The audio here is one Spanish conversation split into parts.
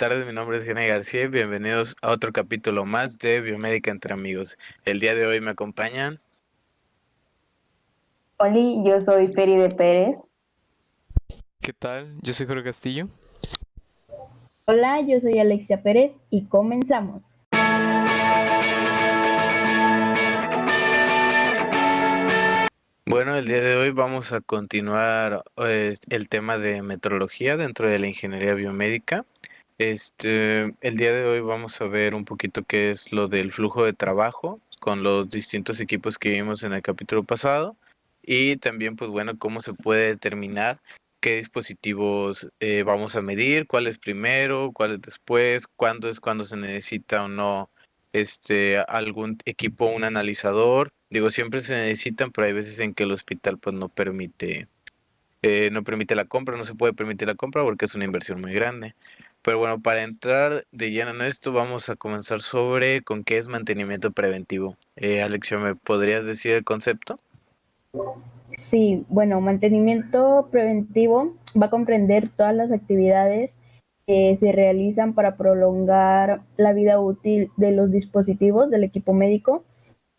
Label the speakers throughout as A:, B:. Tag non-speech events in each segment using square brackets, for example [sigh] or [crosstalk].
A: tardes, mi nombre es Gene García y bienvenidos a otro capítulo más de Biomédica entre amigos. El día de hoy me acompañan.
B: Oli, yo soy Peri de Pérez.
C: ¿Qué tal? Yo soy Jorge Castillo.
D: Hola, yo soy Alexia Pérez y comenzamos.
A: Bueno, el día de hoy vamos a continuar eh, el tema de metrología dentro de la ingeniería biomédica. Este, el día de hoy vamos a ver un poquito qué es lo del flujo de trabajo con los distintos equipos que vimos en el capítulo pasado y también, pues bueno, cómo se puede determinar qué dispositivos eh, vamos a medir, cuál es primero, cuál es después, cuándo es cuando se necesita o no este algún equipo, un analizador. Digo, siempre se necesitan, pero hay veces en que el hospital pues no permite eh, no permite la compra, no se puede permitir la compra porque es una inversión muy grande. Pero bueno, para entrar de lleno en esto, vamos a comenzar sobre con qué es mantenimiento preventivo. Eh, Alexia, ¿me podrías decir el concepto?
D: Sí, bueno, mantenimiento preventivo va a comprender todas las actividades que se realizan para prolongar la vida útil de los dispositivos del equipo médico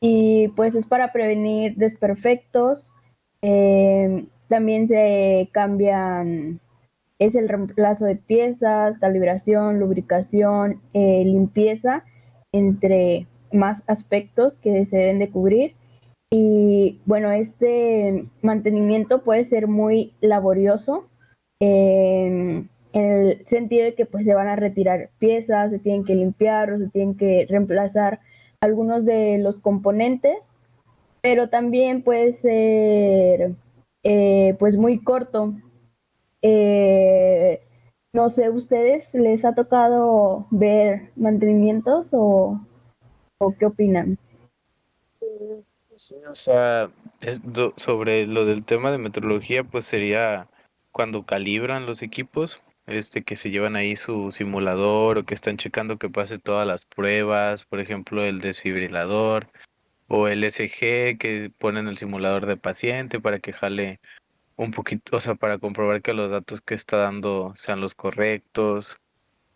D: y pues es para prevenir desperfectos. Eh, también se cambian, es el reemplazo de piezas, calibración, lubricación, eh, limpieza, entre más aspectos que se deben de cubrir. Y bueno, este mantenimiento puede ser muy laborioso en el sentido de que pues se van a retirar piezas, se tienen que limpiar o se tienen que reemplazar algunos de los componentes, pero también puede ser eh, pues muy corto. Eh, no sé, ¿ustedes les ha tocado ver mantenimientos o, o qué opinan?
A: Sí, o sea, sobre lo del tema de metrología, pues sería cuando calibran los equipos, este que se llevan ahí su simulador o que están checando que pase todas las pruebas, por ejemplo, el desfibrilador o el SG que ponen el simulador de paciente para que jale un poquito, o sea, para comprobar que los datos que está dando sean los correctos.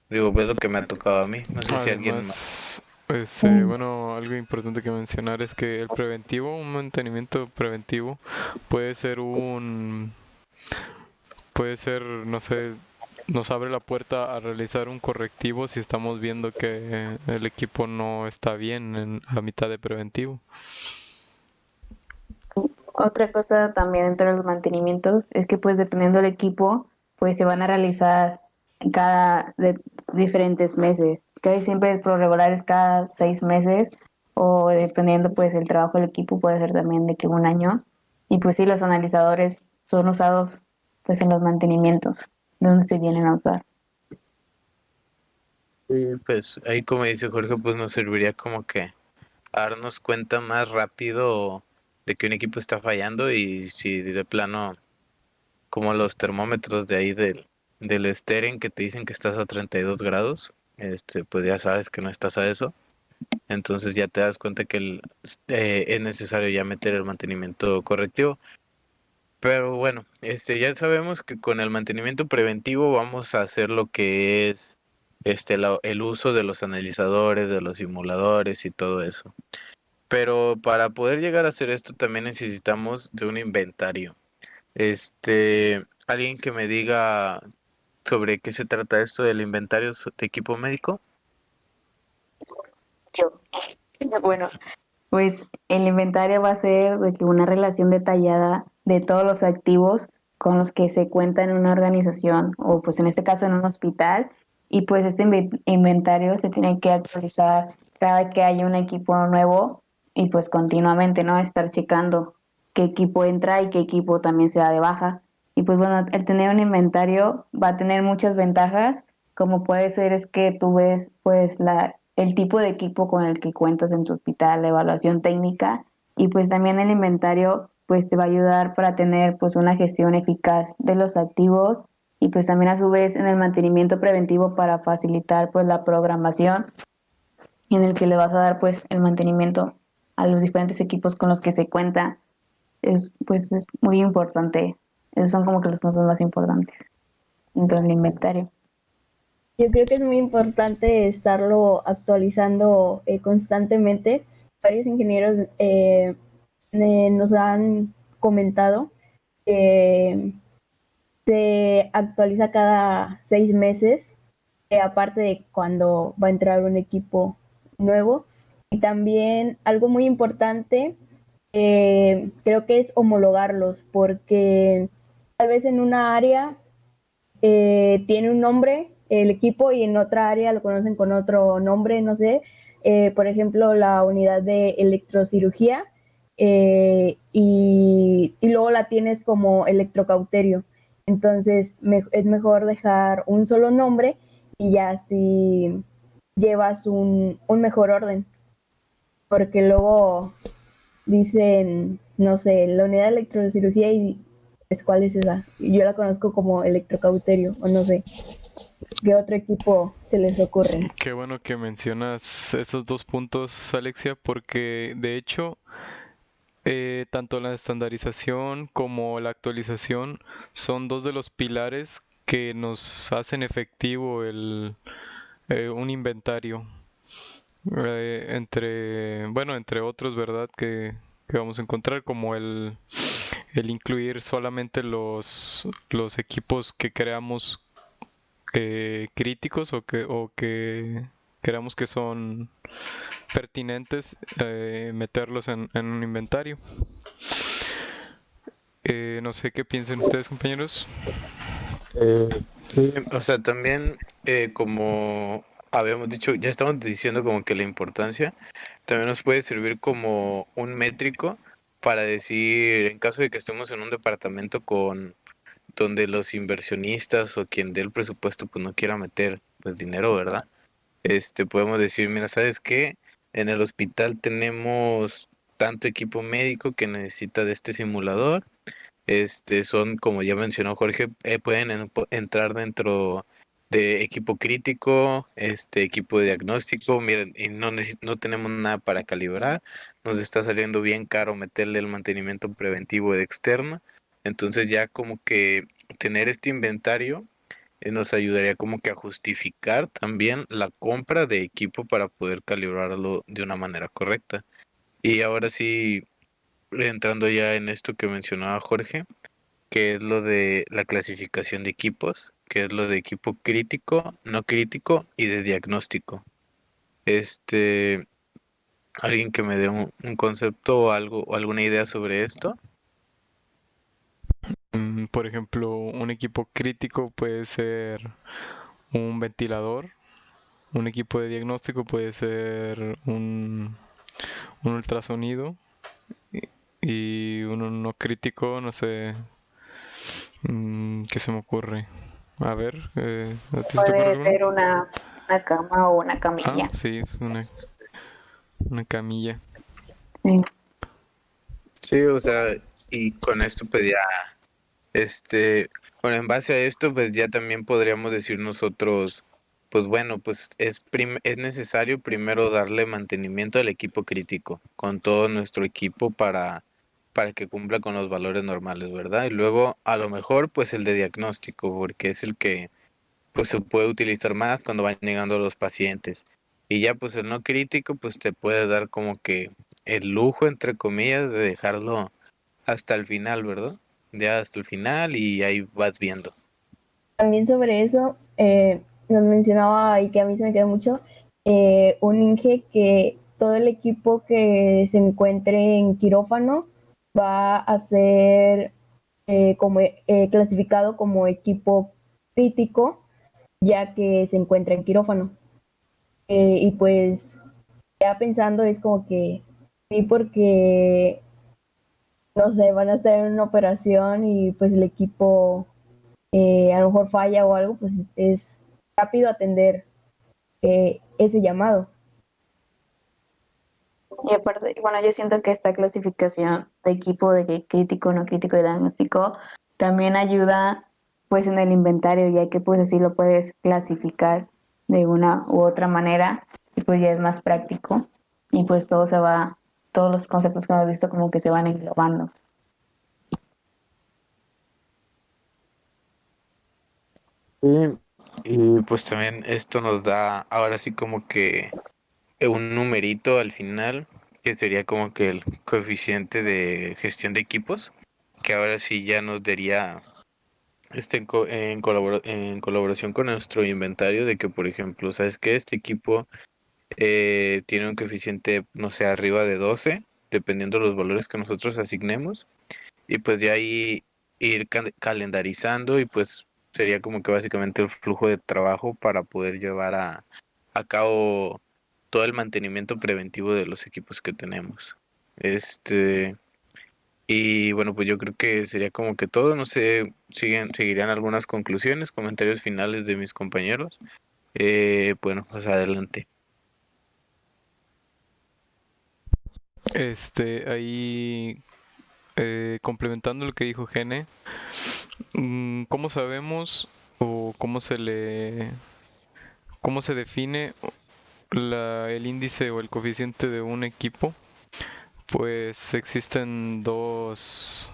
A: Digo, es lo que me ha tocado a mí. No sé si alguien más.
C: Este, mm. bueno, algo importante que mencionar es que el preventivo, un mantenimiento preventivo, puede ser un, puede ser, no sé, nos abre la puerta a realizar un correctivo si estamos viendo que el equipo no está bien en la mitad de preventivo.
B: Otra cosa también entre los mantenimientos es que pues dependiendo del equipo, pues se van a realizar cada de diferentes meses. Que siempre el pro regular es cada seis meses o dependiendo pues el trabajo del equipo puede ser también de que un año. Y pues sí los analizadores son usados pues en los mantenimientos donde se vienen a usar.
A: Pues ahí como dice Jorge pues nos serviría como que darnos cuenta más rápido de que un equipo está fallando y si de plano como los termómetros de ahí del del Steren que te dicen que estás a 32 grados este, pues ya sabes que no estás a eso. Entonces ya te das cuenta que eh, es necesario ya meter el mantenimiento correctivo. Pero bueno, este, ya sabemos que con el mantenimiento preventivo vamos a hacer lo que es este, el uso de los analizadores, de los simuladores y todo eso. Pero para poder llegar a hacer esto también necesitamos de un inventario. Este, alguien que me diga sobre qué se trata esto del inventario de equipo médico?
B: Yo. [laughs] Bueno, pues el inventario va a ser de que una relación detallada de todos los activos con los que se cuenta en una organización o pues en este caso en un hospital y pues este inventario se tiene que actualizar cada que haya un equipo nuevo y pues continuamente, ¿no? Estar checando qué equipo entra y qué equipo también se da de baja y pues bueno, el tener un inventario va a tener muchas ventajas, como puede ser es que tú ves pues la, el tipo de equipo con el que cuentas en tu hospital, la evaluación técnica y pues también el inventario pues te va a ayudar para tener pues una gestión eficaz de los activos y pues también a su vez en el mantenimiento preventivo para facilitar pues la programación en el que le vas a dar pues el mantenimiento a los diferentes equipos con los que se cuenta es pues es muy importante esos son como que los puntos más importantes dentro del inventario.
D: Yo creo que es muy importante estarlo actualizando eh, constantemente. Varios ingenieros eh, nos han comentado que se actualiza cada seis meses, eh, aparte de cuando va a entrar un equipo nuevo. Y también algo muy importante, creo que es homologarlos, porque tal vez en una área tiene un nombre el equipo y en otra área lo conocen con otro nombre, no sé. Eh, por ejemplo, la unidad de electrocirugía eh, y, luego la tienes como electrocauterio. Entonces es mejor dejar un solo nombre y ya así llevas un mejor orden. Porque luego dicen, no sé, la unidad de electrocirugía y es cuál es esa. Yo la conozco como electrocauterio o no sé. ¿Qué otro equipo se les ocurre?
C: Qué bueno que mencionas esos dos puntos, Alexia, porque de hecho, eh, tanto la estandarización como la actualización son dos de los pilares que nos hacen efectivo el, eh, un inventario. Eh, entre, bueno, entre otros, ¿verdad? Que, que vamos a encontrar, como el, el incluir solamente los, los equipos que creamos eh, críticos o que, o que creamos que son pertinentes eh, meterlos en, un inventario. Eh, no sé qué piensen ustedes, compañeros.
A: o sea, también como habíamos dicho, ya estamos diciendo como que la importancia también nos puede servir como un métrico para decir, en caso de que estemos en un departamento con donde los inversionistas o quien dé el presupuesto pues no quiera meter pues dinero, ¿verdad? Este podemos decir, mira, ¿sabes qué? En el hospital tenemos tanto equipo médico que necesita de este simulador. Este son, como ya mencionó Jorge, eh, pueden entrar dentro de equipo crítico, este equipo de diagnóstico, miren, y no, no tenemos nada para calibrar, nos está saliendo bien caro meterle el mantenimiento preventivo de externo, entonces ya como que tener este inventario eh, nos ayudaría como que a justificar también la compra de equipo para poder calibrarlo de una manera correcta. Y ahora sí, entrando ya en esto que mencionaba Jorge, que es lo de la clasificación de equipos, que es lo de equipo crítico, no crítico y de diagnóstico. Este, alguien que me dé un, concepto o algo o alguna idea sobre esto.
C: Mm, por ejemplo, un equipo crítico puede ser un ventilador, un equipo de diagnóstico puede ser un, un ultrasonido y uno no crítico, no sé, mm, ¿qué se me ocurre? A ver,
B: eh, puede ser una, cama o una camilla.
C: Ah, sí, una, una camilla.
A: Sí. sí, o sea, y con esto pues ya este, bueno, en base a esto, pues ya también podríamos decir nosotros, pues bueno, pues es, es necesario primero darle mantenimiento al equipo crítico, con todo nuestro equipo para, para que cumpla con los valores normales, ¿verdad? Y luego, a lo mejor, pues el de diagnóstico, porque es el que pues se puede utilizar más cuando van llegando los pacientes. Y ya pues el no crítico, pues te puede dar como que el lujo, entre comillas, de dejarlo hasta el final, ¿verdad? ya hasta el final y ahí vas viendo.
D: También sobre eso, eh, nos mencionaba y que a mí se me queda mucho, eh, un Inge que todo el equipo que se encuentre en quirófano va a ser eh, como, clasificado como equipo crítico, ya que se encuentra en quirófano. y pues ya pensando es como que sí, porque no sé, van a estar en una operación y pues el equipo eh, a lo mejor falla o algo, pues es rápido atender eh, ese llamado.
B: Y aparte, bueno, yo siento que esta clasificación de equipo de crítico, no crítico y diagnóstico también ayuda pues en el inventario, ya que pues así lo puedes clasificar de una u otra manera y pues ya es más práctico y pues todo se va todos los conceptos que hemos visto como que se van englobando.
A: Sí, Y pues también esto nos da ahora sí como que un numerito al final, que sería como que el coeficiente de gestión de equipos, que ahora sí ya nos daría este en, colaboración con nuestro inventario de que, por ejemplo, sabes que este equipo eh, tiene un coeficiente, no sé, arriba de 12, dependiendo de los valores que nosotros asignemos, y pues de ahí ir calendarizando y pues sería como que básicamente el flujo de trabajo para poder llevar a, a cabo todo el mantenimiento preventivo de los equipos que tenemos. Este y bueno, pues yo creo que sería como que todo. No sé, siguen, seguirían algunas conclusiones, comentarios finales de mis compañeros. Eh, bueno, pues adelante.
C: Este, ahí eh, complementando lo que dijo Gene, mm, ¿cómo sabemos o cómo se le, cómo se define la, el índice o el coeficiente de un equipo? Pues existen dos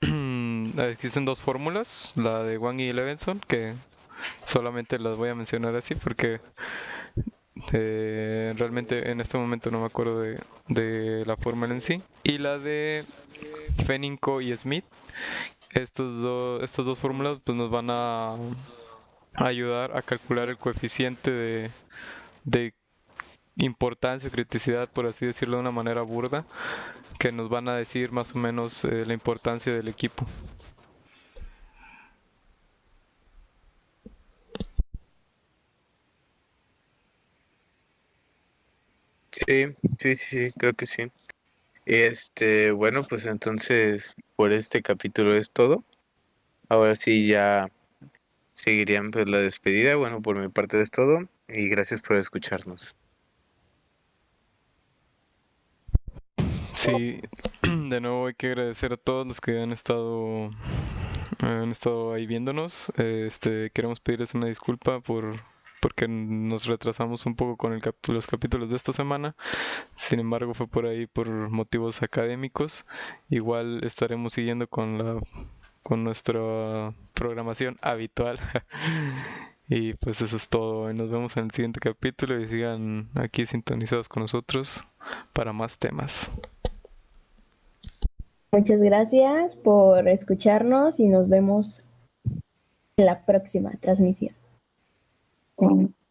C: [clears throat] existen dos fórmulas, la de Wang y Levinson, que solamente las voy a mencionar así porque eh, realmente en este momento no me acuerdo de, de la fórmula en sí. Y la de Feninco y Smith. Estos dos, estas dos fórmulas pues nos van a ayudar a calcular el coeficiente de, de importancia criticidad, por así decirlo de una manera burda, que nos van a decir más o menos eh, la importancia del equipo.
A: Sí, sí, sí, creo que sí. Este, bueno, pues entonces por este capítulo es todo. Ahora sí ya seguirían pues la despedida. Bueno, por mi parte es todo y gracias por escucharnos.
C: Sí, [clears throat] de nuevo hay que agradecer a todos los que han estado han estado ahí viéndonos. Este, queremos pedirles una disculpa por porque nos retrasamos un poco con el los capítulos de esta semana. Sin embargo, fue por ahí por motivos académicos. Igual estaremos siguiendo con la con nuestra programación habitual. [laughs] y pues eso es todo. Nos vemos en el siguiente capítulo y sigan aquí sintonizados con nosotros para más temas.
D: Muchas gracias por escucharnos y nos vemos en la próxima transmisión.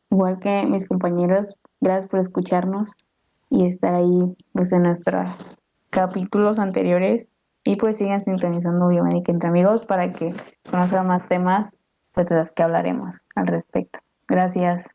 B: igual que mis compañeros, gracias por escucharnos y estar ahí pues en nuestros capítulos anteriores y pues sigan sintonizando Biomédica entre amigos para que conozcan más temas pues de los que hablaremos al respecto. Gracias.